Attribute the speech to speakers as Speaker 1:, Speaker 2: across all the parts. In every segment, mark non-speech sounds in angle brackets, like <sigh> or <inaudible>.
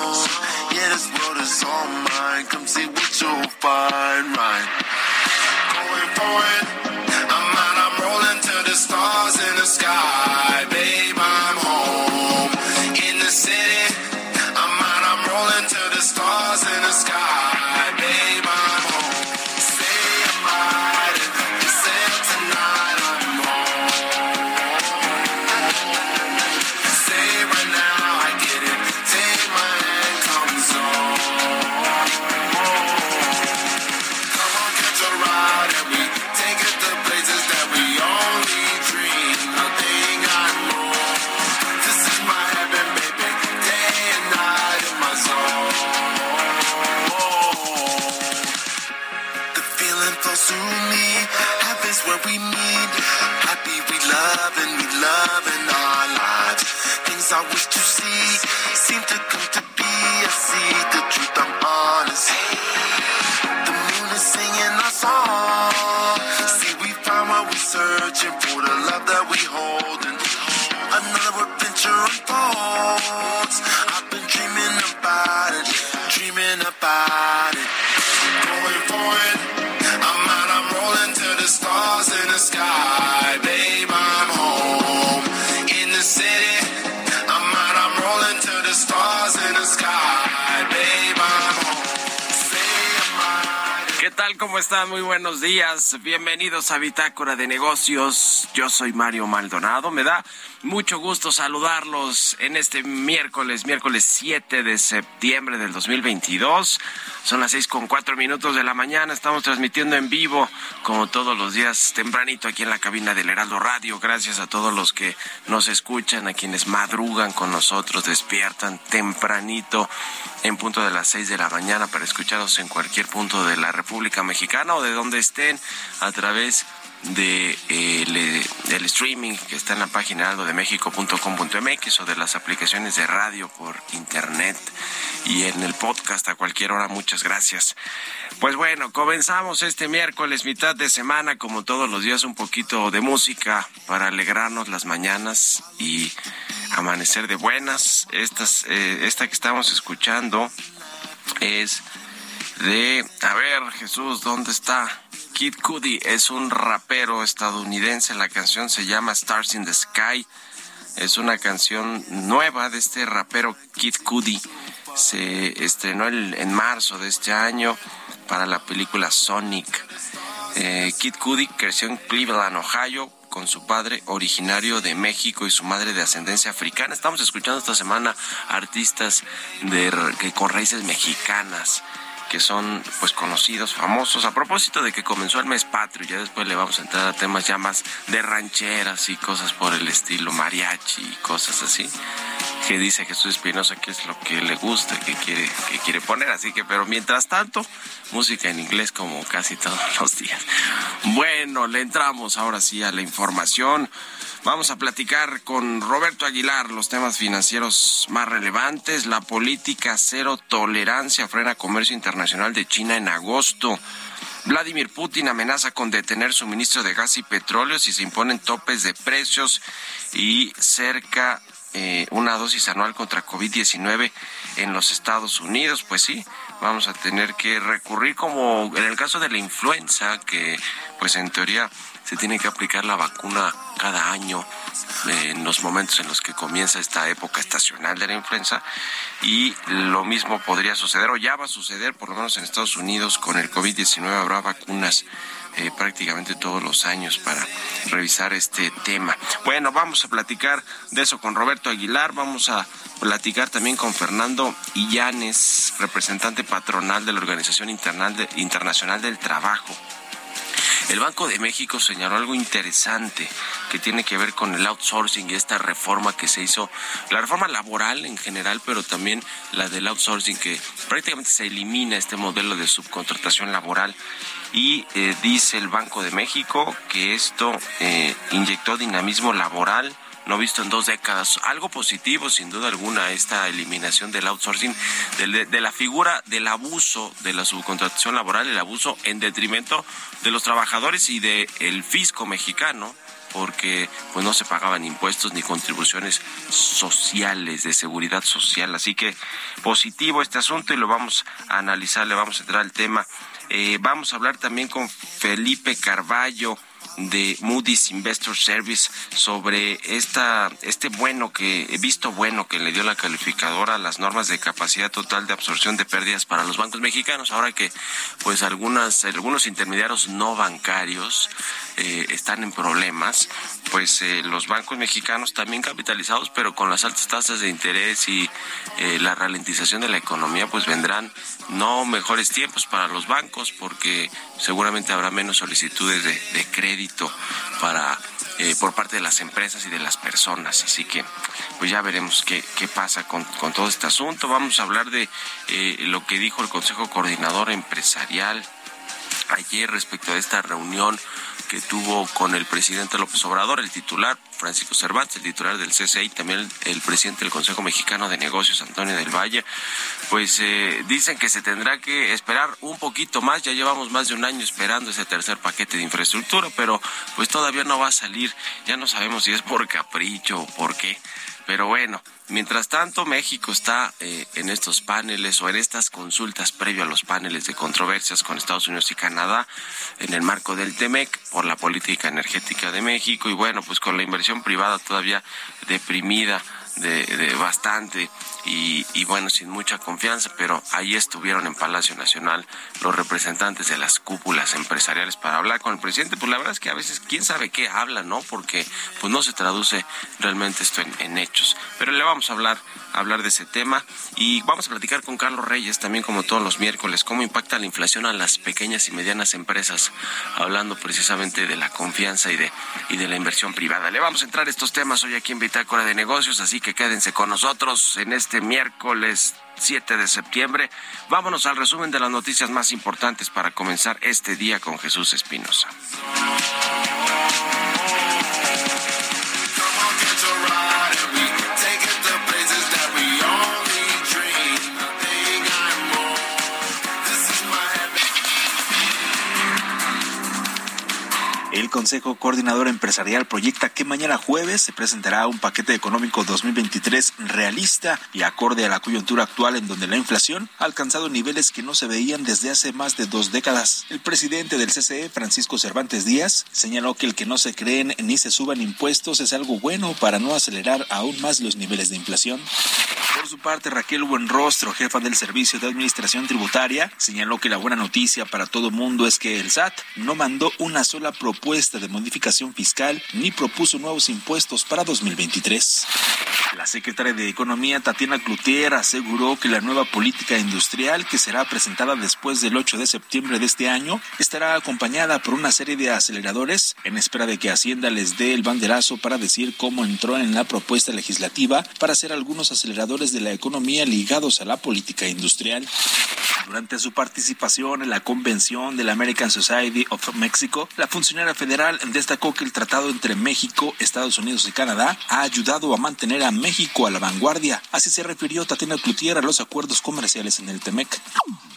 Speaker 1: Yeah, this world is all mine. Come see what you'll find, right? Going for it.
Speaker 2: Buenos días. Bienvenidos a Bitácora de Negocios. Yo soy Mario Maldonado. Me da mucho gusto saludarlos en este miércoles, miércoles 7 de septiembre del 2022. Son las seis con cuatro minutos de la mañana. Estamos transmitiendo en vivo, como todos los días, tempranito aquí en la cabina del Heraldo Radio. Gracias a todos los que nos escuchan, a quienes madrugan con nosotros, despiertan tempranito en punto de las seis de la mañana para escucharnos en cualquier punto de la República Mexicana o de donde estén a través de eh, le- del streaming que está en la página algodemexico.com.mx o de las aplicaciones de radio por internet y en el podcast a cualquier hora. Muchas gracias. Pues bueno, comenzamos este miércoles, mitad de semana, como todos los días, un poquito de música para alegrarnos las mañanas y amanecer de buenas. Estas, eh, esta que estamos escuchando es de, a ver, Jesús, ¿dónde está? Kid Cudi es un rapero estadounidense. La canción se llama Stars in the Sky. Es una canción nueva de este rapero Kid Cudi. Se estrenó el- en marzo de este año para la película Sonic. Eh, Kid Cudi creció en Cleveland, Ohio, con su padre originario de México y su madre de ascendencia africana. Estamos escuchando esta semana artistas con raíces mexicanas que son pues conocidos, famosos. A propósito de que comenzó el mes patrio, ya después le vamos a entrar a temas ya más de rancheras y cosas por el estilo, mariachi y cosas así. Que dice Jesús Espinosa que es lo que le gusta, que quiere, que quiere poner. Así que, pero mientras tanto, música en inglés como casi todos los días. Bueno, le entramos ahora sí a la información. Vamos a platicar con Roberto Aguilar los temas financieros más relevantes. La política cero tolerancia frena comercio internacional de China en agosto. Vladimir Putin amenaza con detener suministro de gas y petróleo si se imponen topes de precios y cerca eh, una dosis anual contra COVID-19 en los Estados Unidos. Pues sí, vamos a tener que recurrir como en el caso de la influenza, que pues en teoría se tiene que aplicar la vacuna cada año eh, en los momentos en los que comienza esta época estacional de la influenza y lo mismo podría suceder o ya va a suceder por lo menos en Estados Unidos con el COVID-19 habrá vacunas eh, prácticamente todos los años para revisar este tema. Bueno, vamos a platicar de eso con Roberto Aguilar, vamos a platicar también con Fernando Illanes, representante patronal de la Organización Internacional del Trabajo. El Banco de México señaló algo interesante que tiene que ver con el outsourcing y esta reforma que se hizo, la reforma laboral en general, pero también la del outsourcing, que prácticamente se elimina este modelo de subcontratación laboral. Y eh, dice el Banco de México que esto eh, inyectó dinamismo laboral no visto en dos décadas. Algo positivo, sin duda alguna, esta eliminación del outsourcing, de, la figura del abuso de la subcontratación laboral, el abuso en detrimento de los trabajadores y del fisco mexicano porque pues no se pagaban impuestos ni contribuciones sociales de seguridad social así que positivo este asunto y lo vamos a analizar le vamos a entrar al tema eh, vamos a hablar también con Felipe Carballo de Moody's Investor Service sobre esta, este bueno que, visto bueno que le dio la calificadora a las normas de capacidad total de absorción de pérdidas para los bancos mexicanos, ahora que pues algunas, algunos intermediarios no bancarios eh, están en problemas, pues eh, los bancos mexicanos también capitalizados, pero con las altas tasas de interés y eh, la ralentización de la economía, pues vendrán no mejores tiempos para los bancos, porque seguramente habrá menos solicitudes de, crédito para eh, por parte de las empresas y de las personas. Así que, pues ya veremos qué, qué pasa con, con todo este asunto. Vamos a hablar de eh, lo que dijo el Consejo Coordinador Empresarial ayer respecto a esta reunión que tuvo con el presidente López Obrador, el titular Francisco Cervantes, el titular del CCI, también el, presidente del Consejo Mexicano de Negocios, Antonio del Valle, pues eh, dicen que se tendrá que esperar un poquito más, ya llevamos más de un año esperando ese tercer paquete de infraestructura, pero pues todavía no va a salir, ya no sabemos si es por capricho o por qué, pero bueno, Mientras tanto, México está eh, en estos paneles o en estas consultas previo a los paneles de controversias con Estados Unidos y Canadá en el marco del TEMEC por la política energética de México y bueno, pues con la inversión privada todavía deprimida de, bastante y, bueno, sin mucha confianza, pero ahí estuvieron en Palacio Nacional los representantes de las cúpulas empresariales para hablar con el presidente. Pues la verdad es que a veces quién sabe qué habla, ¿no? Porque pues no se traduce realmente esto en, en hechos. Pero le vamos a hablar hablar de ese tema y vamos a platicar con Carlos Reyes también como todos los miércoles cómo impacta la inflación a las pequeñas y medianas empresas hablando precisamente de la confianza y de y de la inversión privada. Le vamos a entrar estos temas hoy aquí en Bitácora de Negocios, así que quédense con nosotros en este miércoles 7 de septiembre. Vámonos al resumen de las noticias más importantes para comenzar este día con Jesús Espinosa.
Speaker 3: El Consejo Coordinador Empresarial proyecta que mañana jueves se presentará un paquete económico 2023 realista y acorde a la coyuntura actual en donde la inflación ha alcanzado niveles que no se veían desde hace más de dos décadas. El presidente del CCE, Francisco Cervantes Díaz, señaló que el que no se creen ni se suban impuestos es algo bueno para no acelerar aún más los niveles de inflación. Por su parte, Raquel Buenrostro, jefa del Servicio de Administración Tributaria, señaló que la buena noticia para todo mundo es que el SAT no mandó una sola propuesta de modificación fiscal ni propuso nuevos impuestos para 2023. La secretaria de Economía, Tatiana Cloutier, aseguró que la nueva política industrial que será presentada después del 8 de septiembre de este año estará acompañada por una serie de aceleradores en espera de que Hacienda les dé el banderazo para decir cómo entró en la propuesta legislativa para hacer algunos aceleradores de la economía ligados a la política industrial. Durante su participación en la convención de la American Society of Mexico, la funcionaria funcionaria federal destacó que el tratado entre México, Estados Unidos y Canadá ha ayudado a mantener a México a la vanguardia. Así se refirió Tatiana Cloutier a los acuerdos comerciales en el TEMEC.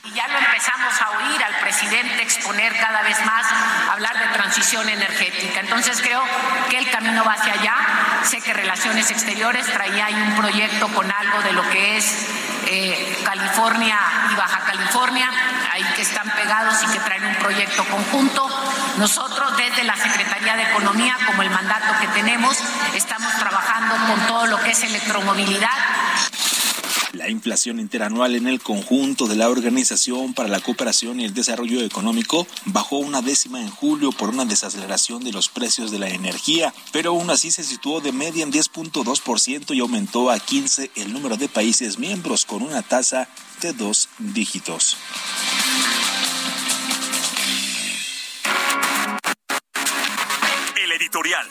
Speaker 4: Y ya lo empezamos a oír al presidente exponer cada vez más, hablar de transición energética. Entonces creo que el camino va hacia allá. Sé que Relaciones Exteriores traía ahí un proyecto con algo de lo que es eh, California y Baja California, ahí que están pegados y que traen un proyecto conjunto. Nosotros desde la Secretaría de Economía, como el mandato que tenemos, estamos trabajando con todo lo que es electromovilidad
Speaker 3: la inflación interanual en el conjunto de la Organización para la Cooperación y el Desarrollo Económico bajó una décima en julio por una desaceleración de los precios de la energía, pero aún así se situó de media en 10.2% y aumentó a 15 el número de países miembros con una tasa de dos dígitos.
Speaker 5: El editorial.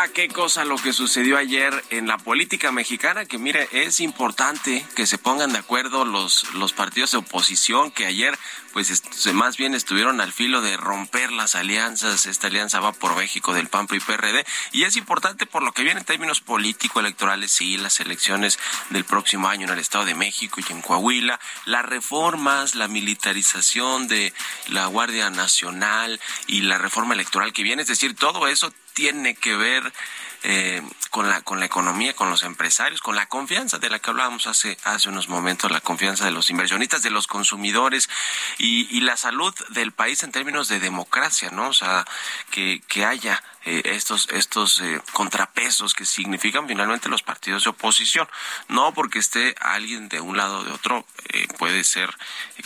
Speaker 2: Ah, qué cosa lo que sucedió ayer en la política mexicana, que mire, es importante que se pongan de acuerdo los, los partidos de oposición que ayer pues más bien estuvieron al filo de romper las alianzas. Esta alianza va por México del PAN y PRD y es importante por lo que viene en términos político-electorales, sí, las elecciones del próximo año en el Estado de México y en Coahuila, las reformas, la militarización de la Guardia Nacional y la reforma electoral que viene, es decir, todo eso tiene que ver eh, con la con la economía, con los empresarios, con la confianza de la que hablábamos hace hace unos momentos, la confianza de los inversionistas, de los consumidores y, y la salud del país en términos de democracia, ¿no? O sea, que, que haya eh, estos estos eh, contrapesos que significan finalmente los partidos de oposición. No porque esté alguien de un lado o de otro eh, puede ser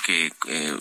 Speaker 2: que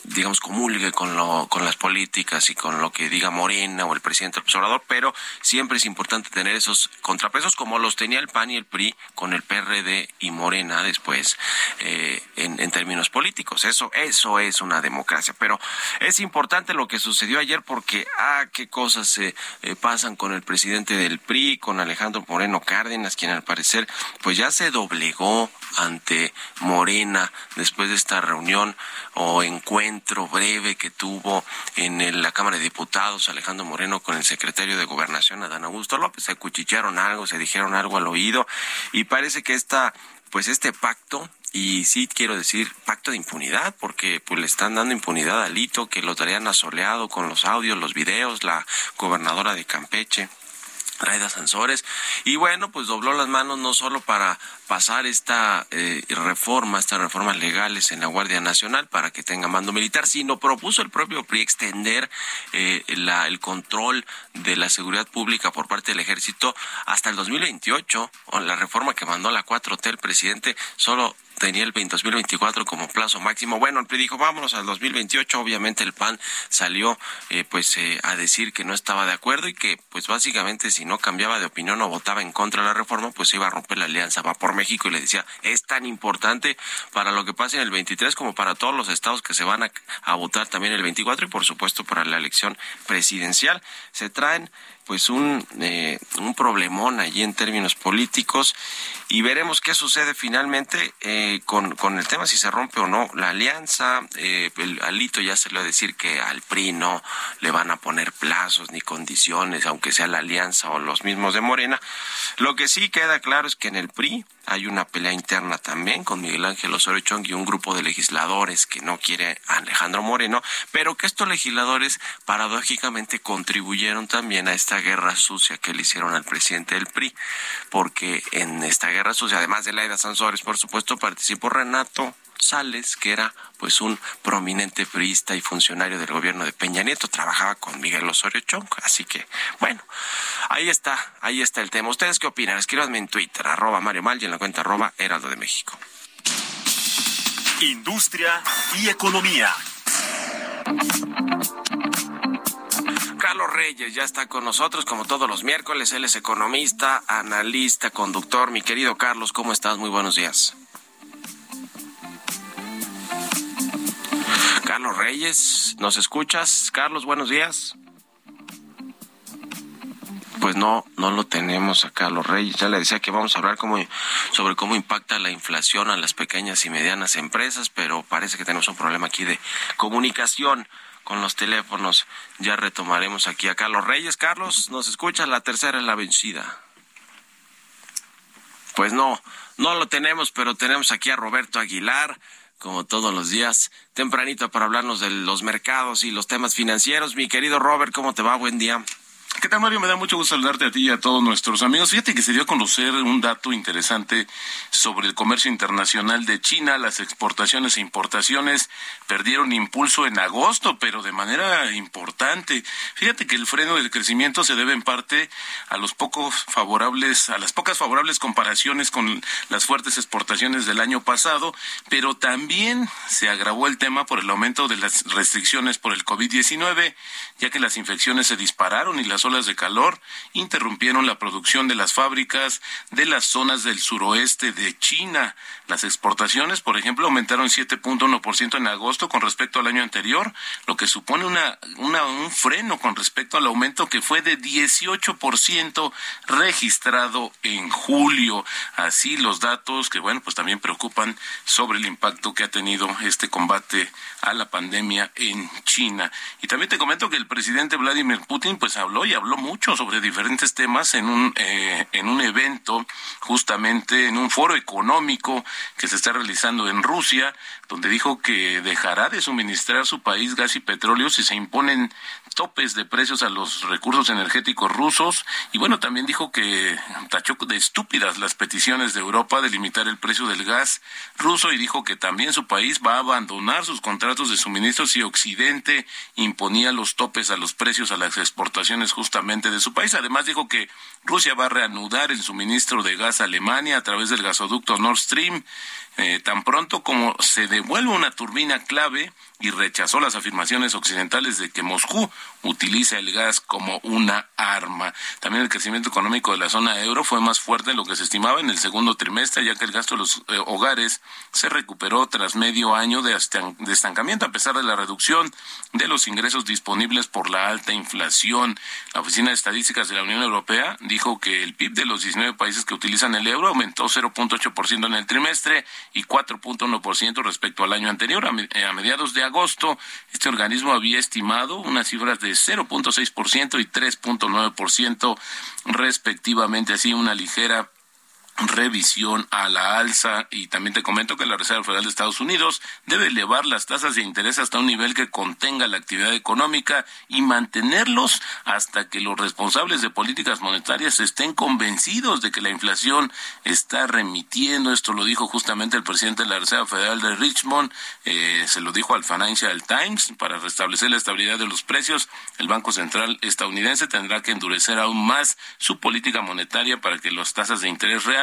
Speaker 2: digamos comulgue con lo con las políticas y con lo que diga Morena o el presidente del observador pero siempre es importante tener esos contrapesos como los tenía el PAN y el PRI con el PRD y Morena después en, en términos políticos. Eso eso es una democracia. Pero es importante lo que sucedió ayer porque ah qué cosas se pasan con el presidente del PRI, con Alejandro Moreno Cárdenas, quien al parecer pues ya se doblegó ante Morena después de esta reunión o encuentro breve que tuvo en la Cámara de Diputados Alejandro Moreno con el secretario de Gobernación Adán Augusto López, se cuchichearon algo, se dijeron algo al oído y parece que esta pues este pacto y sí quiero decir pacto de impunidad porque pues le están dando impunidad a Lito que lo traían asoleado con los audios, los videos, la gobernadora de Campeche. Raida Sansores y bueno pues dobló las manos no solo para pasar esta eh, reforma estas reformas legales en la Guardia Nacional para que tenga mando militar sino propuso el propio PRI extender eh, la, el control de la seguridad pública por parte del ejército hasta el 2028 o la reforma que mandó la 4T el presidente solo tenía el 2024 como plazo máximo. Bueno, el PRI dijo, vámonos al 2028. Obviamente el PAN salió eh, pues eh, a decir que no estaba de acuerdo y que pues básicamente si no cambiaba de opinión o votaba en contra de la reforma, pues iba a romper la alianza Va por México y le decía, es tan importante para lo que pase en el 23 como para todos los estados que se van a, a votar también el 24 y por supuesto para la elección presidencial. Se traen pues un, eh, un problemón allí en términos políticos y veremos qué sucede finalmente eh, con, con el tema, si se rompe o no la alianza. Eh, el Alito ya va a decir que al PRI no le van a poner plazos ni condiciones, aunque sea la alianza o los mismos de Morena. Lo que sí queda claro es que en el PRI hay una pelea interna también con Miguel Ángel Osorio Chong y un grupo de legisladores que no quiere a Alejandro Moreno, pero que estos legisladores paradójicamente contribuyeron también a esta guerra sucia que le hicieron al presidente del PRI, porque en esta guerra sucia, además de Laida Sansores, por supuesto, participó Renato Sales, que era pues un prominente priista y funcionario del gobierno de Peña Nieto, trabajaba con Miguel Osorio Chong, así que bueno, ahí está, ahí está el tema. ¿Ustedes qué opinan? Escríbanme en Twitter, arroba Mario Mal y en la cuenta arroba Heraldo de México.
Speaker 5: Industria y economía.
Speaker 2: Carlos Reyes ya está con nosotros como todos los miércoles. Él es economista, analista, conductor. Mi querido Carlos, ¿cómo estás? Muy buenos días. Carlos Reyes, ¿nos escuchas? Carlos, buenos días. Pues no, no lo tenemos acá los Reyes. Ya le decía que vamos a hablar sobre cómo impacta la inflación a las pequeñas y medianas empresas, pero parece que tenemos un problema aquí de comunicación con los teléfonos. Ya retomaremos aquí a Carlos Reyes. Carlos, ¿nos escucha? La tercera es la vencida. Pues no, no lo tenemos, pero tenemos aquí a Roberto Aguilar, como todos los días, tempranito para hablarnos de los mercados y los temas financieros. Mi querido Robert, ¿cómo te va? Buen día.
Speaker 6: ¿Qué tal, Mario? Me da mucho gusto saludarte a ti y a todos nuestros amigos. Fíjate que se dio a conocer un dato interesante sobre el comercio internacional de China. Las exportaciones e importaciones perdieron impulso en agosto, pero de manera importante. Fíjate que el freno del crecimiento se debe en parte a los pocos favorables, a las pocas favorables comparaciones con las fuertes exportaciones del año pasado, pero también se agravó el tema por el aumento de las restricciones por el COVID-19, ya que las infecciones se dispararon y las olas de calor interrumpieron la producción de las fábricas de las zonas del suroeste de China. Las exportaciones, por ejemplo, aumentaron 7.1% en agosto con respecto al año anterior, lo que supone una, un freno con respecto al aumento que fue de 18% registrado en julio. Así los datos que, bueno, pues también preocupan sobre el impacto que ha tenido este combate a la pandemia en China. Y también te comento que el presidente Vladimir Putin pues habló habló mucho sobre diferentes temas en un, eh, en un evento, justamente en un foro económico que se está realizando en Rusia, donde dijo que dejará de suministrar su país gas y petróleo si se imponen topes de precios a los recursos energéticos rusos. Y bueno, también dijo que tachó de estúpidas las peticiones de Europa de limitar el precio del gas ruso y dijo que también su país va a abandonar sus contratos de suministro si Occidente imponía los topes a los precios a las exportaciones justamente de su país. Además dijo que Rusia va a reanudar el suministro de gas a Alemania a través del gasoducto Nord Stream eh, tan pronto como se devuelve una turbina clave y rechazó las afirmaciones occidentales de que Moscú utiliza el gas como una arma. También el crecimiento económico de la zona euro fue más fuerte de lo que se estimaba en el segundo trimestre, ya que el gasto de los eh, hogares se recuperó tras medio año de, de estancamiento, a pesar de la reducción de los ingresos disponibles por la alta inflación. La Oficina de Estadísticas de la Unión Europea dijo que el PIB de los 19 países que utilizan el euro aumentó 0.8% en el trimestre y 4.1% respecto al año anterior. A, a mediados de agosto, este organismo había estimado unas cifras de 0.6% y 3.9% respectivamente, así una ligera revisión a la alza. Y también te comento que la Reserva Federal de Estados Unidos debe elevar las tasas de interés hasta un nivel que contenga la actividad económica y mantenerlos hasta que los responsables de políticas monetarias estén convencidos de que la inflación está remitiendo. Esto lo dijo justamente el presidente de la Reserva Federal de Richmond, eh, se lo dijo al Financial Times, para restablecer la estabilidad de los precios, el Banco Central estadounidense tendrá que endurecer aún más su política monetaria para que las tasas de interés reales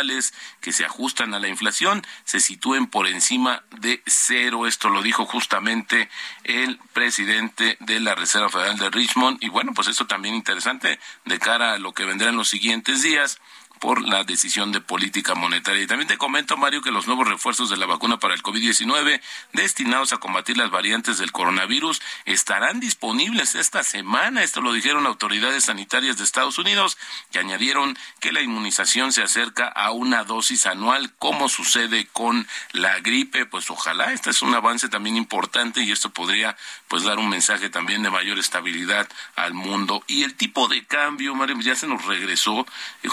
Speaker 6: que se ajustan a la inflación se sitúen por encima de cero. Esto lo dijo justamente el presidente de la Reserva Federal de Richmond. Y bueno, pues esto también interesante de cara a lo que vendrá en los siguientes días por la decisión de política monetaria. Y también te comento, Mario, que los nuevos refuerzos de la vacuna para el COVID-19 destinados a combatir las variantes del coronavirus estarán disponibles esta semana. Esto lo dijeron autoridades sanitarias de Estados Unidos, que añadieron que la inmunización se acerca a una dosis anual, como sucede con la gripe. Pues ojalá, este es un avance también importante y esto podría pues dar un mensaje también de mayor estabilidad al mundo. Y el tipo de cambio, Mario, ya se nos regresó y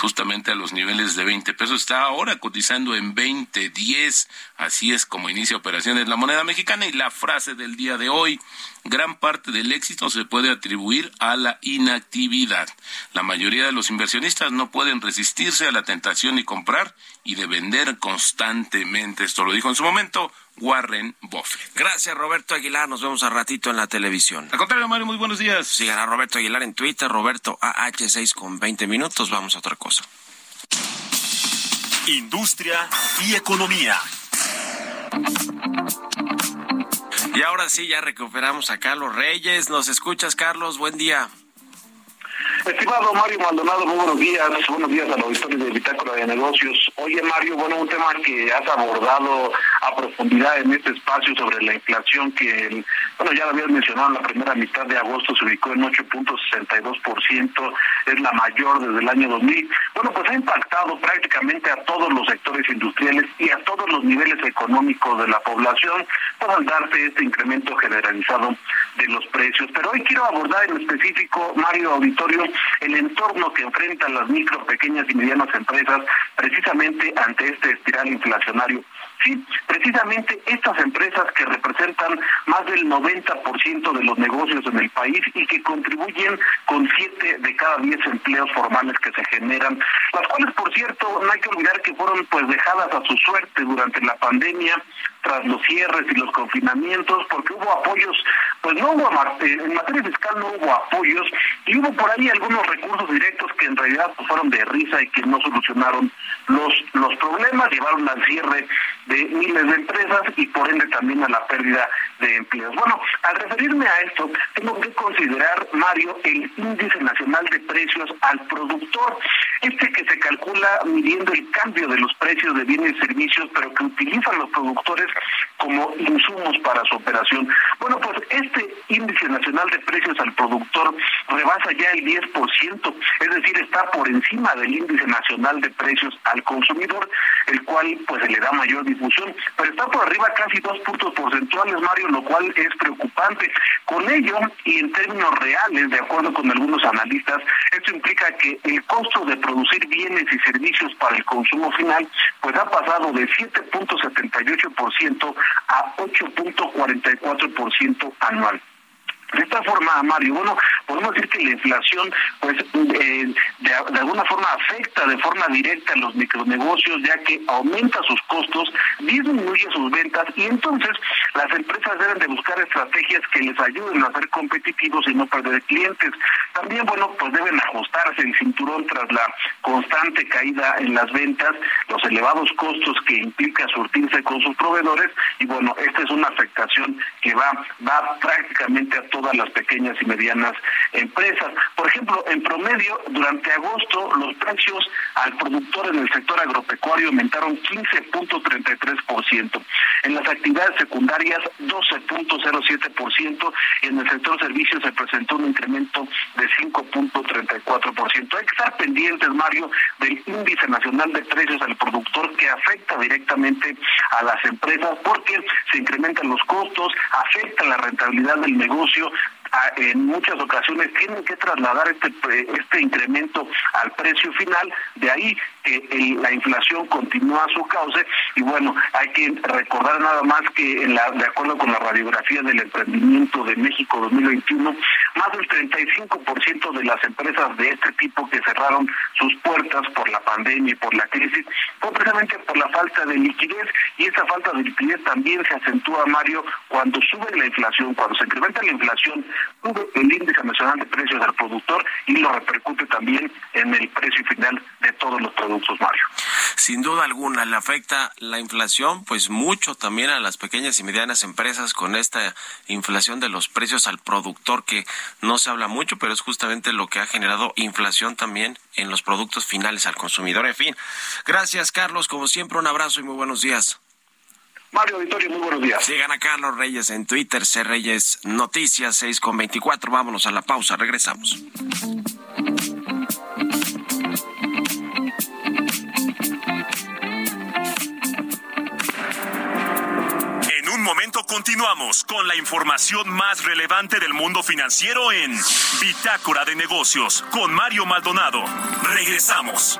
Speaker 6: los niveles de 20 pesos. Está ahora cotizando en 20.10. Así es como inicia operaciones la moneda mexicana. Y la frase del día de hoy, gran parte del éxito se puede atribuir a la inactividad. La mayoría de los inversionistas no pueden resistirse a la tentación y comprar y de vender constantemente. Esto lo dijo en su momento Warren Buffett.
Speaker 2: Gracias, Roberto Aguilar. Nos vemos a ratito en la televisión.
Speaker 6: Al contrario, Mario, muy buenos días.
Speaker 2: Sigan a Roberto Aguilar en Twitter, Roberto AH6 con 20 minutos. Vamos a otra cosa.
Speaker 5: Industria y economía.
Speaker 2: Y ahora sí, ya recuperamos a Carlos Reyes. ¿Nos escuchas, Carlos? Buen día.
Speaker 7: Estimado Mario Maldonado, muy buenos días. Buenos días al auditorio de Bitácora de Negocios. Oye, Mario, bueno, un tema que has abordado a profundidad en este espacio sobre la inflación que, bueno, ya lo habías mencionado, en la primera mitad de agosto se ubicó en 8.62%, es la mayor desde el año 2000. Bueno, pues ha impactado prácticamente a todos los sectores industriales y a todos los niveles económicos de la población, para darse este incremento generalizado de los precios. Pero hoy quiero abordar en específico, Mario Auditorio, el entorno que enfrentan las micro, pequeñas y medianas empresas precisamente ante este espiral inflacionario. Sí, precisamente estas empresas que representan más del 90% de los negocios en el país y que contribuyen con 7 de cada 10 empleos formales que se generan, las cuales, por cierto, no hay que olvidar que fueron pues dejadas a su suerte durante la pandemia, tras los cierres y los confinamientos, porque hubo apoyos, pues no hubo, eh, en materia fiscal no hubo apoyos, y hubo por ahí algunos recursos directos que en realidad pues, fueron de risa y que no solucionaron los, los problemas, llevaron al cierre de miles de empresas y por ende también a la pérdida de empleos. Bueno, al referirme a esto, tengo que considerar, Mario, el índice nacional de precios al productor, este que se calcula midiendo el cambio de los precios de bienes y servicios, pero que utilizan los productores como insumos para su operación. Bueno, pues este índice nacional de precios al productor rebasa ya el 10%, es decir, está por encima del índice nacional de precios al consumidor, el cual pues se le da mayor difusión, pero está por arriba casi dos puntos porcentuales, Mario, lo cual es preocupante. Con ello, y en términos reales, de acuerdo con algunos analistas, esto implica que el costo de producir bienes y servicios para el consumo final, pues ha pasado de 7.78% a 8.44% anual. De esta forma, Mario, bueno, podemos decir que la inflación, pues, eh, de, alguna forma afecta de forma directa a los micronegocios, ya que aumenta sus costos, disminuye sus ventas y entonces las empresas deben de buscar estrategias que les ayuden a ser competitivos y no perder clientes. También, bueno, pues deben ajustarse el cinturón tras la constante caída en las ventas, los elevados costos que implica surtirse con sus proveedores y bueno, esta es una afectación va, va prácticamente a todas las pequeñas y medianas empresas. Por ejemplo, en promedio, durante agosto, los precios al productor en el sector agropecuario aumentaron 15.33%. En las actividades secundarias, 12.07%. Y en el sector servicios se presentó un incremento de 5.34%. Hay que estar pendientes, Mario, del índice nacional de precios al productor que afecta directamente a las empresas porque se incrementan los costos, afecta la rentabilidad del negocio en muchas ocasiones tienen que trasladar este, este incremento al precio final, de ahí que la inflación continúa a su cauce y bueno, hay que recordar nada más que de acuerdo con la radiografía del emprendimiento de México 2021, más del 35% de las empresas de este tipo que cerraron sus puertas por la pandemia y por la crisis fue precisamente por la falta de liquidez y esa falta de liquidez también se acentúa, Mario, cuando sube la inflación, cuando se incrementa la inflación, el índice nacional de precios al productor y lo repercute también en el precio final de todos los productos
Speaker 2: sin duda alguna, le afecta la inflación, pues mucho también a las pequeñas y medianas empresas con esta inflación de los precios al productor que no se habla mucho, pero es justamente lo que ha generado inflación también en los productos finales al consumidor. En fin, gracias Carlos, como siempre un abrazo y muy buenos días.
Speaker 7: Mario Vittorio, muy buenos días.
Speaker 2: Sigan a Carlos Reyes en Twitter, C Reyes Noticias 6 con 24. Vámonos a la pausa, regresamos.
Speaker 1: momento continuamos con la información más relevante del mundo financiero en Bitácora de Negocios con Mario Maldonado. Regresamos.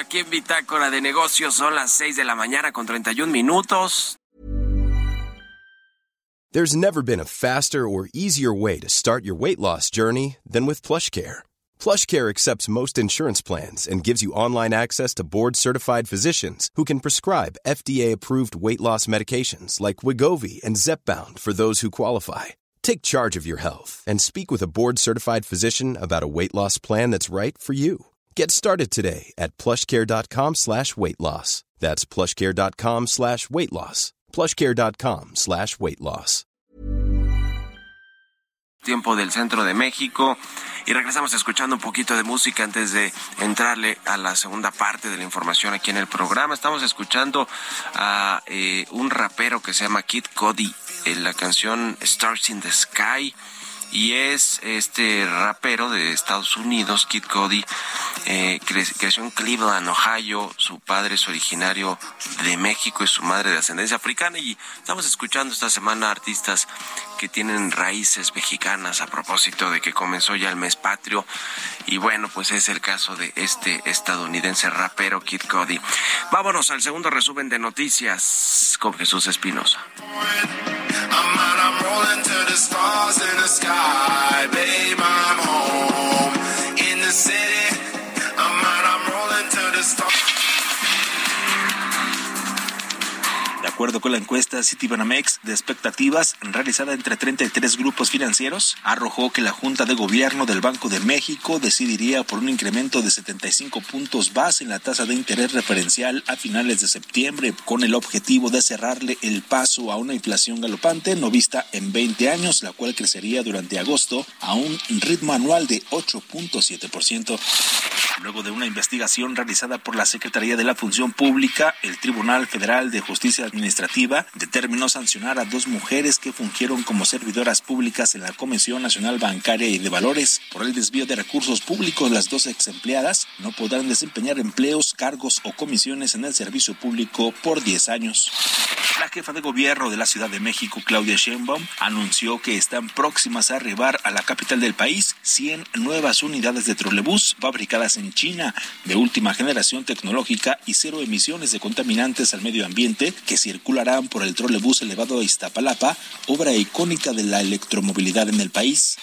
Speaker 2: aquí en Bitácora de Negocios. Son las 6 de la mañana con 31 minutos.
Speaker 8: There's never been a faster or easier way to start your weight loss journey than with PlushCare. PlushCare accepts most insurance plans and gives you online access to board-certified physicians who can prescribe FDA-approved weight loss medications like Wigovi and Zepbound for those who qualify. Take charge of your health and speak with a board-certified physician about a weight loss plan that's right for you. Get started today at plushcare.com slash weight loss. That's plushcare.com slash weight loss. plushcare.com slash weight loss.
Speaker 2: Tiempo del centro de México. Y regresamos escuchando un poquito de música antes de entrarle a la segunda parte de la información aquí en el programa. Estamos escuchando a eh, un rapero que se llama Kid Cody en la canción Stars in the Sky y es este rapero de Estados Unidos, Kid Cody, eh, creció en Cleveland, Ohio, su padre es originario de México y su madre de ascendencia africana y estamos escuchando esta semana artistas que tienen raíces mexicanas a propósito de que comenzó ya el mes patrio y bueno, pues es el caso de este estadounidense rapero Kid Cody. Vámonos al segundo resumen de noticias con Jesús Espinosa.
Speaker 3: De acuerdo con la encuesta Citibanamex de expectativas realizada entre 33 grupos financieros, arrojó que la Junta de Gobierno del Banco de México decidiría por un incremento de 75 puntos base en la tasa de interés referencial a finales de septiembre, con el objetivo de cerrarle el paso a una inflación galopante no vista en 20 años, la cual crecería durante agosto a un ritmo anual de 8.7%. Luego de una investigación realizada por la Secretaría de la Función Pública, el Tribunal Federal de Justicia Administrativa Administrativa determinó sancionar a dos mujeres que fungieron como servidoras públicas en la Comisión Nacional Bancaria y de Valores por el desvío de recursos públicos. Las dos ex empleadas no podrán desempeñar empleos, cargos o comisiones en el servicio público por 10 años. La jefa de gobierno de la Ciudad de México, Claudia Sheinbaum, anunció que están próximas a arribar a la capital del país 100 nuevas unidades de trolebús fabricadas en China de última generación tecnológica y cero emisiones de contaminantes al medio ambiente que circulan circularán por el trolebús elevado a Iztapalapa, obra icónica de la electromovilidad en el país.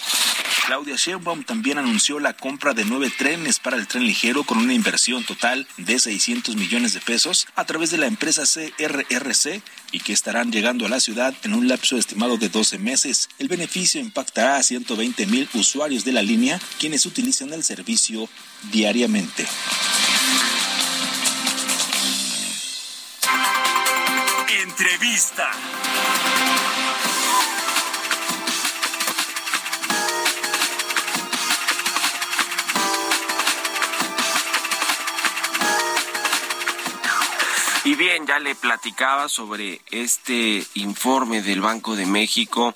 Speaker 3: Claudia Sheinbaum también anunció la compra de nueve trenes para el tren ligero con una inversión total de 600 millones de pesos a través de la empresa CRRC y que estarán llegando a la ciudad en un lapso estimado de 12 meses. El beneficio impactará a 120 mil usuarios de la línea quienes utilizan el servicio diariamente.
Speaker 2: Entrevista. Y bien, ya le platicaba sobre este informe del Banco de México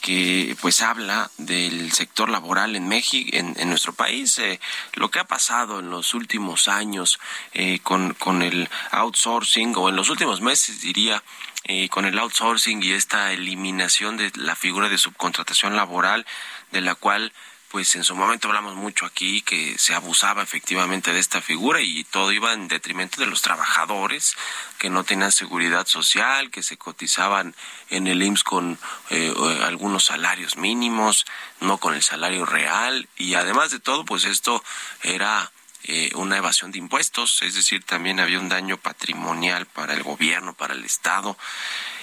Speaker 2: que pues habla del sector laboral en México, en, nuestro país, eh, lo que ha pasado en los últimos años eh, con, con el outsourcing o en los últimos meses diría eh, con el outsourcing y esta eliminación de la figura de subcontratación laboral de la cual pues en su momento hablamos mucho aquí que se abusaba efectivamente de esta figura y todo iba en detrimento de los trabajadores que no tenían seguridad social, que se cotizaban en el IMSS con eh, algunos salarios mínimos, no con el salario real y además de todo pues esto era eh, una evasión de impuestos, es decir, también había un daño patrimonial para el gobierno, para el Estado.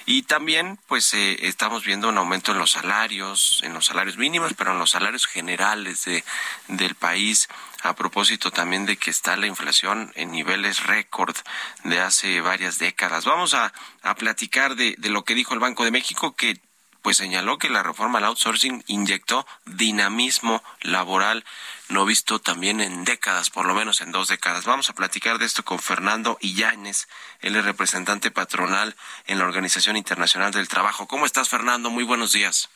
Speaker 2: Y también, pues, eh, estamos viendo un aumento en los salarios, en los salarios mínimos, pero en los salarios generales de, del país, a propósito también de que está la inflación en niveles récord de hace varias décadas. Vamos a, a platicar de, de lo que dijo el Banco de México, que pues señaló que la reforma al outsourcing inyectó dinamismo laboral no visto también en décadas, por lo menos en dos décadas. Vamos a platicar de esto con Fernando Illanes, él es representante patronal en la Organización Internacional del Trabajo. ¿Cómo estás, Fernando? Muy buenos días.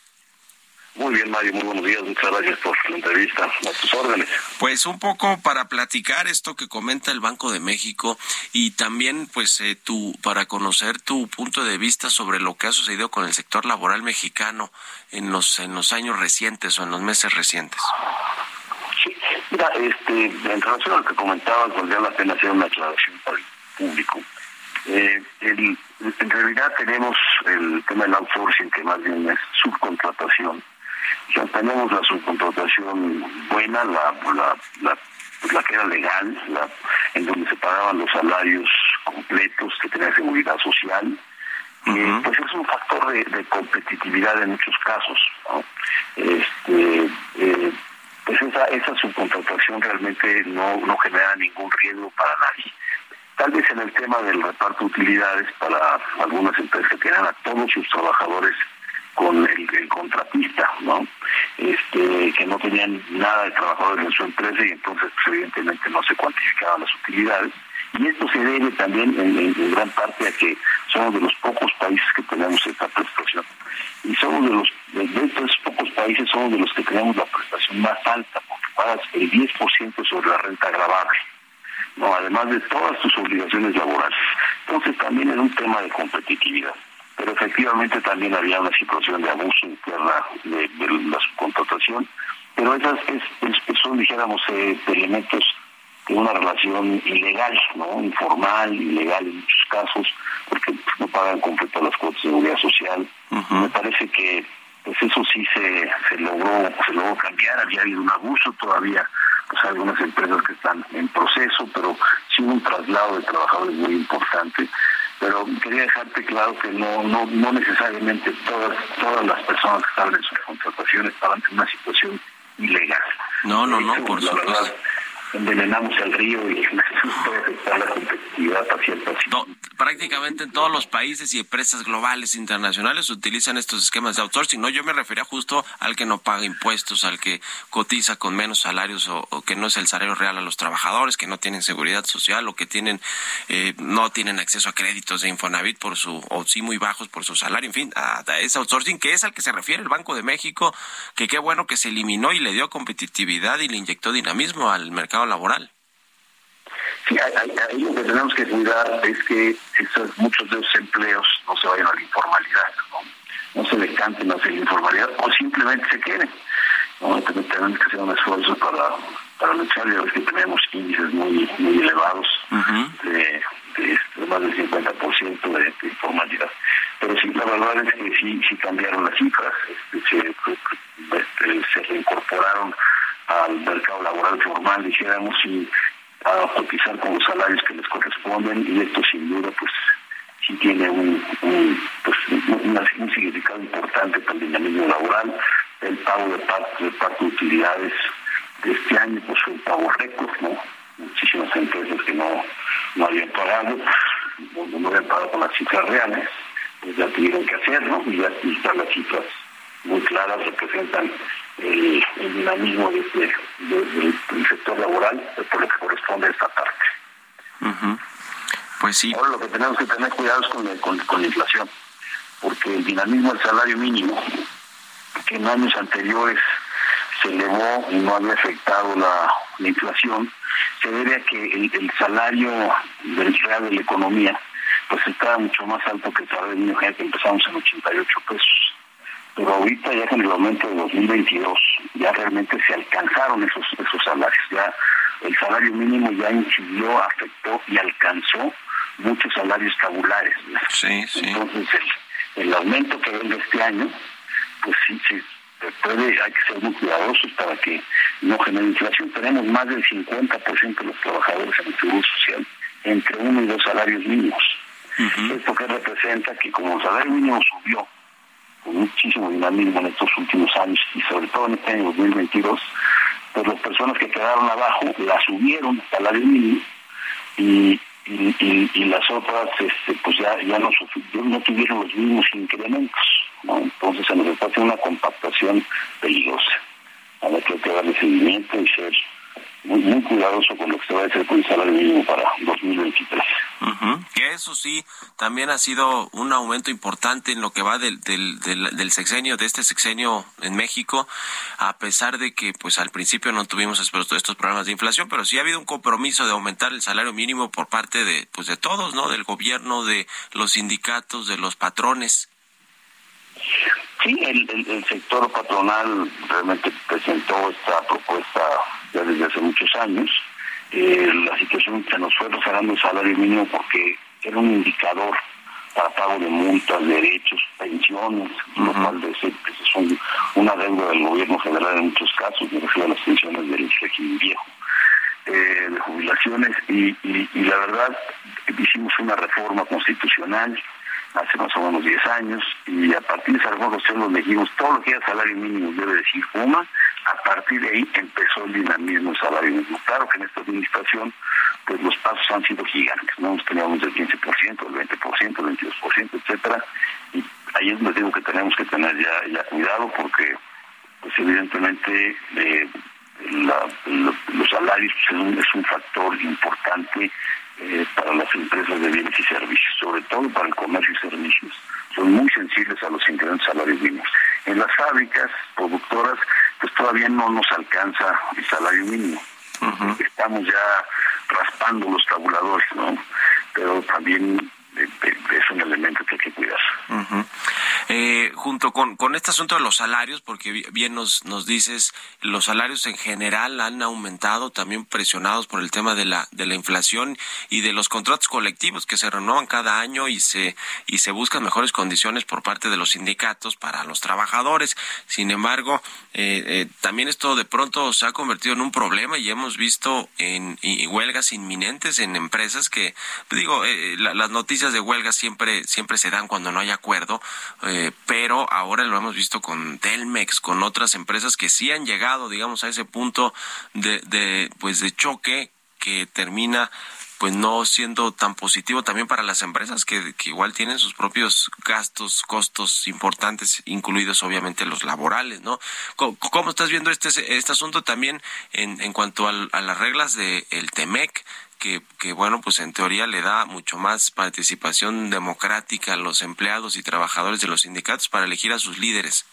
Speaker 9: Muy bien, Mario, muy buenos días. Muchas gracias por la entrevista. A tus órdenes.
Speaker 2: Pues un poco para platicar esto que comenta el Banco de México y también, pues, eh, tu, para conocer tu punto de vista sobre lo que ha sucedido con el sector laboral mexicano en los, en los años recientes o en los meses recientes.
Speaker 9: Mira, este, en relación a lo que comentabas, valdría la pena hacer una aclaración para el público. Eh, en realidad tenemos el tema del outsourcing, que más bien es subcontratación. Ya tenemos la subcontratación buena, la, la, la, pues la que era legal, la, en donde se pagaban los salarios completos, que tenía seguridad social. Eh, pues es un factor de, competitividad en muchos casos. Este, eh, pues esa, esa subcontratación realmente no, no genera ningún riesgo para nadie. Tal vez en el tema del reparto de utilidades para algunas empresas que tienen a todos sus trabajadores con el, contratista, ¿no? Este, que no tenían nada de trabajadores en su empresa y entonces pues, evidentemente no se cuantificaban las utilidades. Y esto se debe también en, gran parte a que somos de los pocos países que tenemos esta prestación. Y somos de los, de estos pocos países somos de los que tenemos la prestación más alta, porque pagas el 10% sobre la renta agravable no, además de todas tus obligaciones laborales. Entonces también es un tema de competitividad. Pero efectivamente también había una situación de abuso interna de, la subcontratación, pero esas son, dijéramos, eh, elementos de una relación ilegal, ¿no? informal, ilegal en muchos casos, porque no pagan completo las cuotas de seguridad social. Me parece que pues eso sí se, se logró se logró cambiar, había habido un abuso todavía pues hay algunas empresas que están en proceso, pero sí un traslado de trabajadores muy importante. Pero quería dejarte claro que no no no necesariamente todas todas las personas que estaban en sus contrataciones estaban en una situación ilegal.
Speaker 2: No, no, no, por la verdad
Speaker 9: envenenamos el río y competitividad
Speaker 2: prácticamente en todos los países y empresas globales internacionales utilizan estos esquemas de outsourcing. No, yo me refería justo al que no paga impuestos, al que cotiza con menos salarios o, que no es el salario real a los trabajadores, que no tienen seguridad social o que tienen eh, no tienen acceso a créditos de Infonavit por su o sí muy bajos por su salario. En fin, a, ese outsourcing que es al que se refiere el Banco de México, que qué bueno que se eliminó y le dio competitividad y le inyectó dinamismo al mercado laboral.
Speaker 9: Sí, ahí, lo que tenemos que cuidar es que muchos de esos empleos no se vayan a la informalidad, no, se decanten hacia la informalidad o simplemente se queden. ¿no? Tenemos que hacer un esfuerzo para, para luchar, ya ves que tenemos índices muy, muy elevados de, de, más del 50% de, de informalidad. Pero sí, la verdad es que sí, sí cambiaron las cifras, este, se, este, se reincorporaron al mercado laboral formal, dijéramos, y a cotizar con los salarios que les corresponden, y esto sin duda, pues, sí tiene un, pues, un, significado importante para el dinamismo laboral. El pago de parte de, parte de utilidades de este año, pues fue un pago récord, ¿no? Muchísimas empresas que no, no habían pagado, no, no habían pagado con las cifras reales, pues ya tuvieron que hacerlo, y ya están las cifras muy claras, representan el, dinamismo de, del sector laboral por lo que corresponde a esta parte.
Speaker 2: Pues sí.
Speaker 9: Ahora lo que tenemos que tener cuidado es con, con, la inflación, porque el dinamismo del salario mínimo, que en años anteriores se elevó y no había afectado la, inflación, se debe a que el, salario del real de la economía pues estaba mucho más alto que el salario mínimo que empezamos en 88 pesos pero ahorita ya con el aumento de 2022 ya realmente se alcanzaron esos esos salarios, ya el salario mínimo ya incidió, afectó y alcanzó muchos salarios tabulares. Entonces el, aumento que venga este año, pues sí, sí puede, hay que ser muy cuidadosos para que no genere inflación. Tenemos más del 50% de los trabajadores en el Seguro Social entre uno y dos salarios mínimos. Esto que representa que como el salario mínimo subió con muchísimo dinamismo en estos últimos años y sobre todo en este año 2022, pues las personas que quedaron abajo la subieron hasta la mínimo y, las otras este, pues ya, ya no, no tuvieron los mismos incrementos. ¿no? Entonces se nos está haciendo una compactación peligrosa a la que hay que darle seguimiento y ser muy, cuidadoso con lo que se va a hacer con el salario mínimo para 2023.
Speaker 2: Que eso sí, también ha sido un aumento importante en lo que va del, del, del, sexenio, de este sexenio en México, a pesar de que pues al principio no tuvimos estos problemas de inflación, pero sí ha habido un compromiso de aumentar el salario mínimo por parte de pues de todos, ¿no? Del gobierno, de los sindicatos, de los patrones.
Speaker 9: Sí, el, el sector patronal realmente presentó esta propuesta ya desde hace muchos años. Eh, la situación se nos fue rezagando el salario mínimo porque era un indicador para pago de multas, derechos, pensiones, lo cual es, es una deuda del gobierno federal en muchos casos, me refiero a las pensiones del régimen viejo, eh, de jubilaciones, y, y, la verdad hicimos una reforma constitucional hace más o menos 10 años, y a partir de esa reforma nosotros dijimos todo lo que era salario mínimo debe decir UMA, a partir de ahí empezó el dinamismo del salario mínimo. Claro que en esta administración pues los pasos han sido gigantes, ¿no? Teníamos el 15%, el 20%, el 22%, etcétera, y ahí es donde digo que tenemos que tener ya, ya cuidado porque pues evidentemente eh, los salarios pues, es, un, factor importante eh, para las empresas de bienes y servicios, sobre todo para el comercio y servicios. Son muy sensibles a los incrementos salarios mínimos. En las fábricas productoras, pues todavía no nos alcanza el salario mínimo. Estamos ya raspando los tabuladores, ¿no? Pero también es un elemento que hay que cuidar.
Speaker 2: Eh, junto con, con este asunto de los salarios, porque bien nos, nos dices, los salarios en general han aumentado, también presionados por el tema de la, de la inflación y de los contratos colectivos que se renuevan cada año y se, y se buscan mejores condiciones por parte de los sindicatos para los trabajadores. Sin embargo, eh, eh, también esto de pronto se ha convertido en un problema y hemos visto en huelgas inminentes en empresas que, digo, las noticias de huelgas siempre, siempre se dan cuando no hay acuerdo. Eh, pero ahora lo hemos visto con Telmex, con otras empresas que sí han llegado, digamos, a ese punto de, de pues de choque que termina pues no siendo tan positivo también para las empresas que, que, igual tienen sus propios gastos, costos importantes, incluidos obviamente los laborales, ¿no? ¿Cómo, estás viendo este, este asunto también en, en cuanto a las reglas del el TEMEC? Que, bueno, pues en teoría le da mucho más participación democrática a los empleados y trabajadores de los sindicatos para elegir a sus líderes.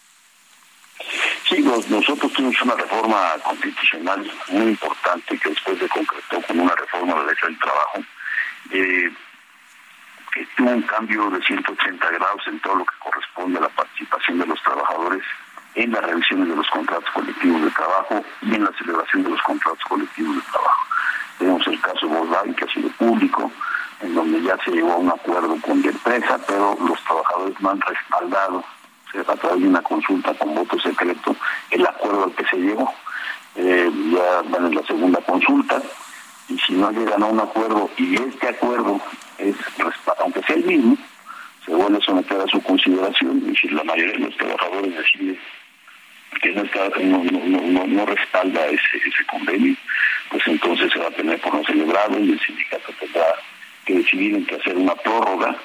Speaker 9: Sí, nosotros tuvimos una reforma constitucional muy importante que después se concretó con una reforma de la ley del trabajo, eh, que tuvo un cambio de 180 grados en todo lo que corresponde a la participación de los trabajadores en las revisiones de los contratos colectivos de trabajo y en la celebración de los contratos colectivos de trabajo. Tenemos el caso Volkswagen, que ha sido público, en donde ya se llegó a un acuerdo con la empresa, pero los trabajadores no han respaldado a través de una consulta con voto secreto el acuerdo al que se llegó. Eh, ya van en la segunda consulta y si no llegan a un acuerdo y este acuerdo es aunque sea el mismo, se vuelve a someter a su consideración y si la mayoría de los trabajadores decide que no, está, no, no, no, respalda ese, convenio, pues entonces se va a tener por no celebrado y el sindicato tendrá que decidir entre hacer una prórroga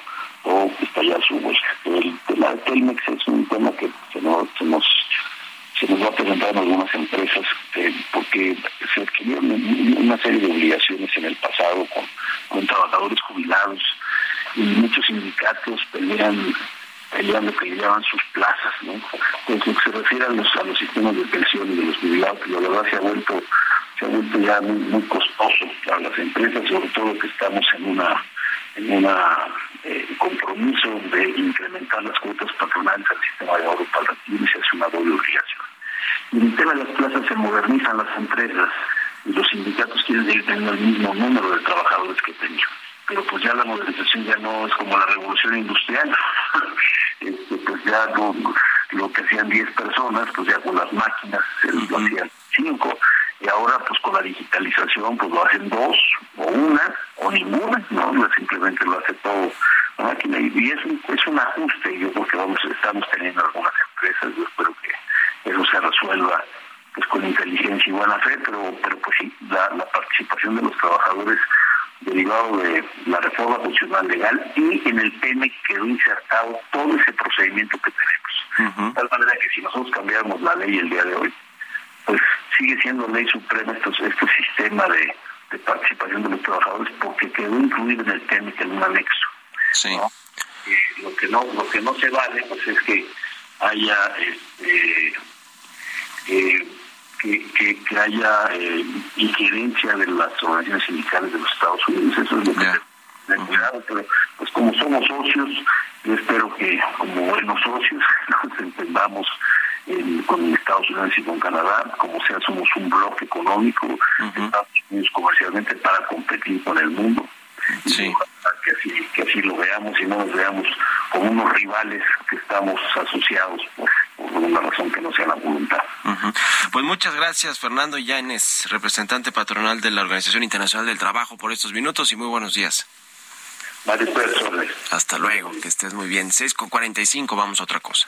Speaker 9: o estallar su huelga. De Telmex es un tema que se nos, va a presentar en algunas empresas eh, porque se adquirieron una serie de obligaciones en el pasado con, con trabajadores jubilados y muchos sindicatos pelean peleando que le llaman sus plazas, ¿no? Entonces, lo que se refiere a los, a los sistemas de pensión y de los jubilados, la verdad se ha vuelto, se ha vuelto ya muy, costoso para las empresas, sobre todo que estamos en una en una eh, compromiso de incrementar las cuotas patronales al sistema de ahorro y se hace una doble obligación. Y en el tema de las plazas se modernizan las empresas y los sindicatos quieren seguir teniendo el mismo número de trabajadores que tenían pero pues ya la modernización ya no es como la revolución industrial, <laughs> este, pues ya lo, que hacían 10 personas, pues ya con las máquinas se lo hacían 5, y ahora pues con la digitalización pues lo hacen dos, o una, o ninguna, no, simplemente lo hace todo la máquina, y es un, es un ajuste, yo creo que vamos, estamos teniendo algunas empresas, yo espero que eso se resuelva pues con inteligencia y buena fe, pero, pero pues sí, la, la participación de los trabajadores derivado de la reforma funcional legal y en el PM quedó insertado todo ese procedimiento que tenemos. De tal manera que si nosotros cambiáramos la ley el día de hoy, pues sigue siendo ley suprema este, este sistema de, participación de los trabajadores porque quedó incluido en el TEMEC en un anexo. Sí. lo que no lo que no se vale pues es que haya este, eh, que, que, haya eh, injerencia de las organizaciones sindicales de los Estados Unidos. Eso es lo que yeah. cuidado, pero pues como somos socios, yo espero que como buenos socios <laughs> nos entendamos con Estados Unidos y con Canadá, como sea, somos un bloque económico, Estados Unidos comercialmente para competir con el mundo. Sí. Que así, que así lo veamos y no nos veamos como unos rivales que estamos asociados por, una razón que no sea la voluntad.
Speaker 2: Pues muchas gracias, Fernando Llanes, representante patronal de la Organización Internacional del Trabajo, por estos minutos y muy buenos días. Hasta luego, que estés muy bien. 6 con 45, vamos a otra cosa.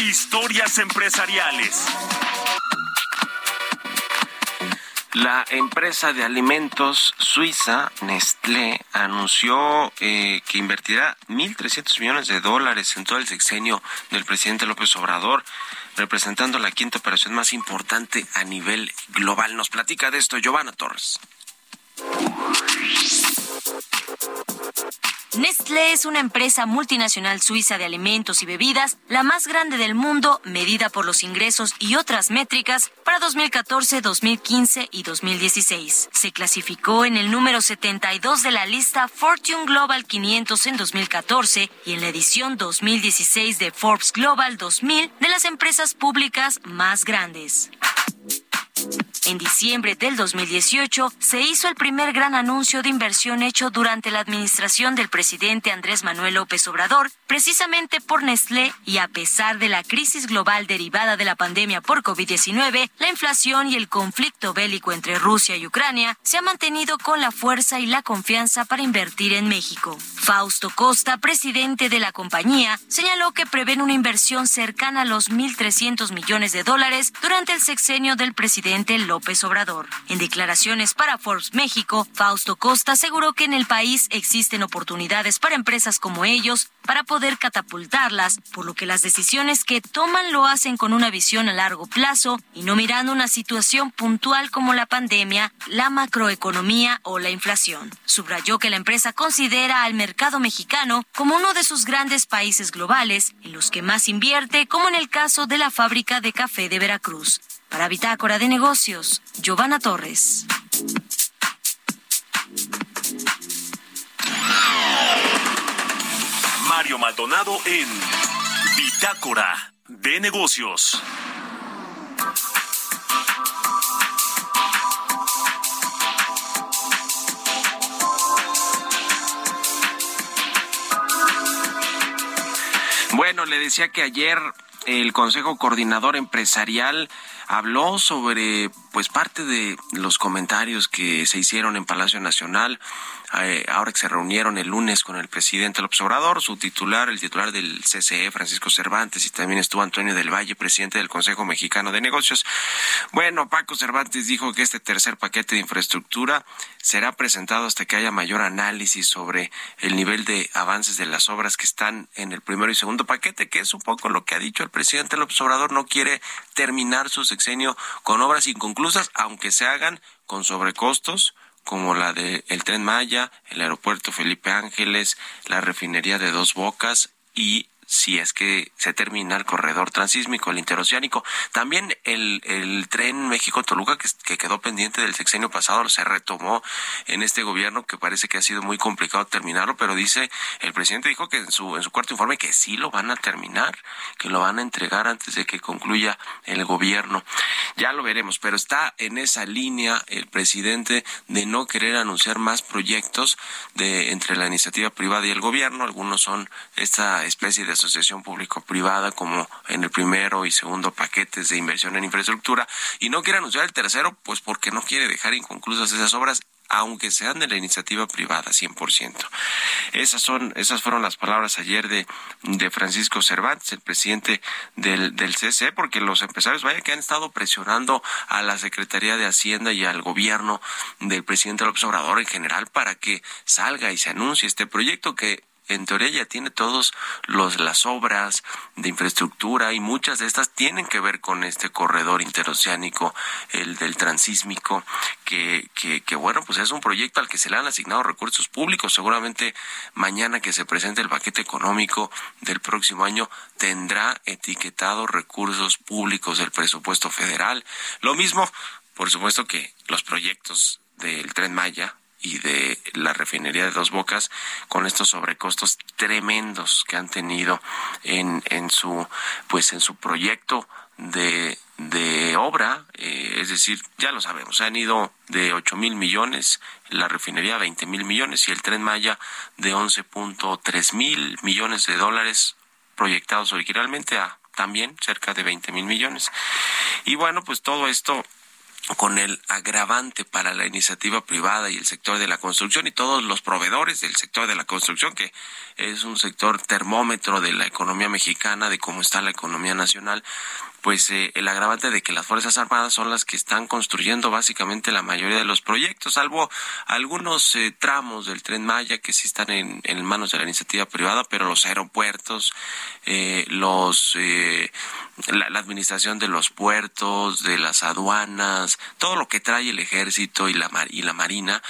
Speaker 10: Historias empresariales.
Speaker 2: La empresa de alimentos suiza Nestlé anunció eh, que invertirá 1.300 millones de dólares en todo el sexenio del presidente López Obrador, representando la quinta operación más importante a nivel global. Nos platica de esto Giovanna Torres.
Speaker 11: Nestlé es una empresa multinacional suiza de alimentos y bebidas, la más grande del mundo, medida por los ingresos y otras métricas para 2014, 2015 y 2016. Se clasificó en el número 72 de la lista Fortune Global 500 en 2014 y en la edición 2016 de Forbes Global 2000 de las empresas públicas más grandes. En diciembre del 2018 se hizo el primer gran anuncio de inversión hecho durante la administración del presidente Andrés Manuel López Obrador, precisamente por Nestlé, y a pesar de la crisis global derivada de la pandemia por COVID-19, la inflación y el conflicto bélico entre Rusia y Ucrania se ha mantenido con la fuerza y la confianza para invertir en México. Fausto Costa, presidente de la compañía, señaló que prevén una inversión cercana a los 1.300 millones de dólares durante el sexenio del presidente López En declaraciones para Forbes México, Fausto Costa aseguró que en el país existen oportunidades para empresas como ellos para poder catapultarlas, por lo que las decisiones que toman lo hacen con una visión a largo plazo y no mirando una situación puntual como la pandemia, la macroeconomía o la inflación. Subrayó que la empresa considera al mercado mexicano como uno de sus grandes países globales en los que más invierte, como en el caso de la fábrica de café de Veracruz. Para Bitácora de Negocios, Giovanna Torres.
Speaker 10: Mario Maldonado en Bitácora de Negocios.
Speaker 2: Bueno, le decía que ayer el Consejo Coordinador Empresarial habló sobre pues parte de los comentarios que se hicieron en Palacio Nacional ahora que se reunieron el lunes con el presidente López Obrador, su titular, el titular del CCE, Francisco Cervantes, y también estuvo Antonio del Valle, presidente del Consejo Mexicano de Negocios. Bueno, Paco Cervantes dijo que este tercer paquete de infraestructura será presentado hasta que haya mayor análisis sobre el nivel de avances de las obras que están en el primero y segundo paquete, que es un poco lo que ha dicho el presidente López Obrador, no quiere terminar su sexenio con obras inconclusas, aunque se hagan con sobrecostos, como la de el Tren Maya, el Aeropuerto Felipe Ángeles, la refinería de Dos Bocas y si es que se termina el corredor transísmico, el interoceánico. También el, el tren México-Toluca, que, que, quedó pendiente del sexenio pasado, se retomó en este gobierno, que parece que ha sido muy complicado terminarlo, pero dice, el presidente dijo que en su, en su cuarto informe que sí lo van a terminar, que lo van a entregar antes de que concluya el gobierno. Ya lo veremos, pero está en esa línea el presidente de no querer anunciar más proyectos de entre la iniciativa privada y el gobierno. Algunos son esta especie de asociación público-privada como en el primero y segundo paquetes de inversión en infraestructura y no quiere anunciar el tercero pues porque no quiere dejar inconclusas esas obras aunque sean de la iniciativa privada 100%. Esas son esas fueron las palabras ayer de, de Francisco Cervantes, el presidente del, del CC, porque los empresarios vaya que han estado presionando a la Secretaría de Hacienda y al gobierno del presidente López Obrador en general para que salga y se anuncie este proyecto que en teoría ya tiene todos los las obras de infraestructura y muchas de estas tienen que ver con este corredor interoceánico, el del transísmico, que, que, que bueno, pues es un proyecto al que se le han asignado recursos públicos. Seguramente mañana que se presente el paquete económico del próximo año tendrá etiquetado recursos públicos del presupuesto federal. Lo mismo, por supuesto que los proyectos del tren Maya y de la refinería de Dos Bocas con estos sobrecostos tremendos que han tenido en, en su pues en su proyecto de, de obra, eh, es decir, ya lo sabemos, han ido de 8 mil millones, la refinería 20 mil millones y el tren Maya de 11.3 mil millones de dólares proyectados originalmente a también cerca de 20 mil millones. Y bueno, pues todo esto con el agravante para la iniciativa privada y el sector de la construcción y todos los proveedores del sector de la construcción, que es un sector termómetro de la economía mexicana, de cómo está la economía nacional, pues eh, el agravante de que las Fuerzas Armadas son las que están construyendo básicamente la mayoría de los proyectos, salvo algunos eh, tramos del tren Maya que sí están en, manos de la iniciativa privada, pero los aeropuertos, eh, los la, la, administración de los puertos, de las aduanas, todo lo que trae el ejército y la y la marina,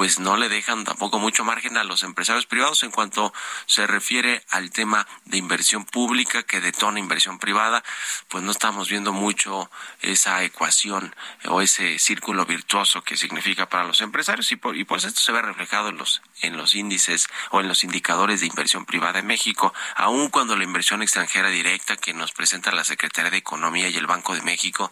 Speaker 2: pues no le dejan tampoco mucho margen a los empresarios privados en cuanto se refiere al tema de inversión pública que detona inversión privada, pues no estamos viendo mucho esa ecuación o ese círculo virtuoso que significa para los empresarios y, por, y pues esto se ve reflejado en los en los índices o en los indicadores de inversión privada en México, aun cuando la inversión extranjera directa que nos presenta la Secretaría de Economía y el Banco de México,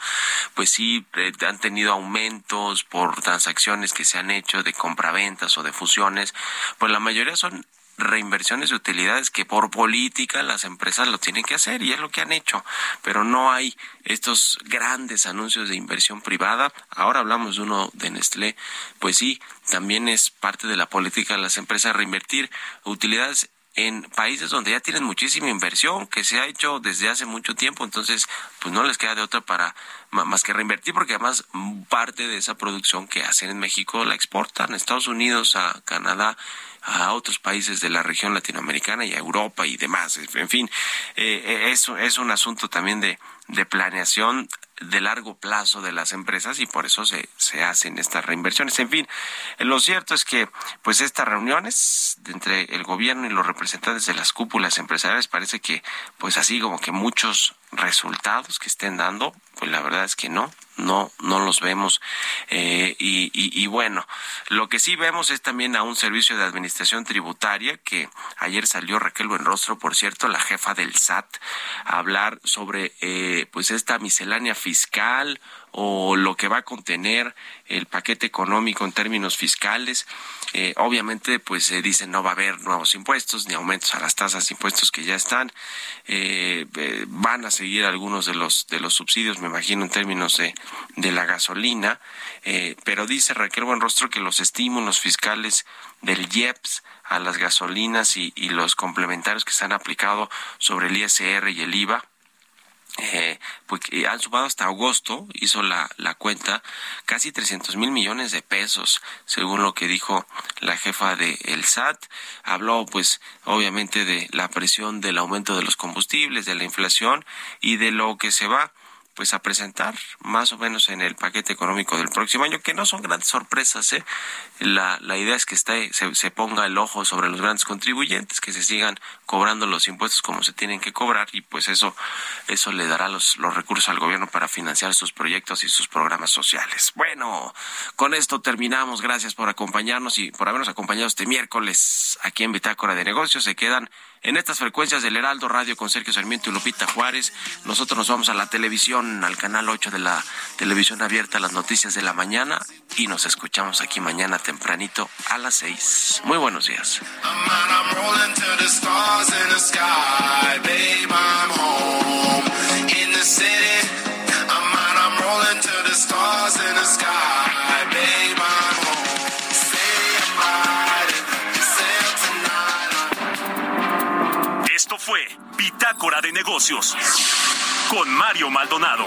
Speaker 2: pues sí eh, han tenido aumentos por transacciones que se han hecho de compraventas o de fusiones, pues la mayoría son reinversiones de utilidades que por política las empresas lo tienen que hacer y es lo que han hecho, pero no hay estos grandes anuncios de inversión privada. Ahora hablamos de uno de Nestlé, pues sí, también es parte de la política de las empresas reinvertir utilidades en países donde ya tienen muchísima inversión que se ha hecho desde hace mucho tiempo, entonces pues no les queda de otra para más que reinvertir porque además parte de esa producción que hacen en México la exportan a Estados Unidos, a Canadá, a otros países de la región latinoamericana y a Europa y demás. En fin, eh, eso es un asunto también de, de planeación de largo plazo de las empresas y por eso se, se hacen estas reinversiones. En fin, lo cierto es que pues estas reuniones entre el gobierno y los representantes de las cúpulas empresariales parece que pues así como que muchos resultados que estén dando, pues la verdad es que no, no, no los vemos. Eh, y, y, y, bueno, lo que sí vemos es también a un servicio de administración tributaria que ayer salió Raquel Buenrostro, por cierto, la jefa del SAT, a hablar sobre eh, pues esta miscelánea fiscal o lo que va a contener el paquete económico en términos fiscales. Eh, obviamente, pues se dice no va a haber nuevos impuestos ni aumentos a las tasas de impuestos que ya están. Eh, eh, van a seguir algunos de los de los subsidios, me imagino, en términos de, de la gasolina. Eh, pero dice Raquel Buenrostro que los estímulos fiscales del IEPS a las gasolinas y, y los complementarios que se han aplicado sobre el ISR y el IVA eh, pues han sumado hasta agosto, hizo la, la cuenta, casi 300 mil millones de pesos, según lo que dijo la jefa de el SAT. Habló, pues, obviamente de la presión del aumento de los combustibles, de la inflación y de lo que se va pues a presentar más o menos en el paquete económico del próximo año, que no son grandes sorpresas. ¿eh? La, la idea es que esté, se, se ponga el ojo sobre los grandes contribuyentes, que se sigan cobrando los impuestos como se tienen que cobrar y pues eso, eso le dará los, los recursos al gobierno para financiar sus proyectos y sus programas sociales. Bueno, con esto terminamos. Gracias por acompañarnos y por habernos acompañado este miércoles aquí en Bitácora de Negocios. Se quedan en estas frecuencias del Heraldo Radio con Sergio Sarmiento y Lupita Juárez. Nosotros nos vamos a la televisión, al canal 8 de la televisión abierta, las noticias de la mañana y nos escuchamos aquí mañana tempranito a las 6. Muy buenos días.
Speaker 10: De Negocios con Mario Maldonado.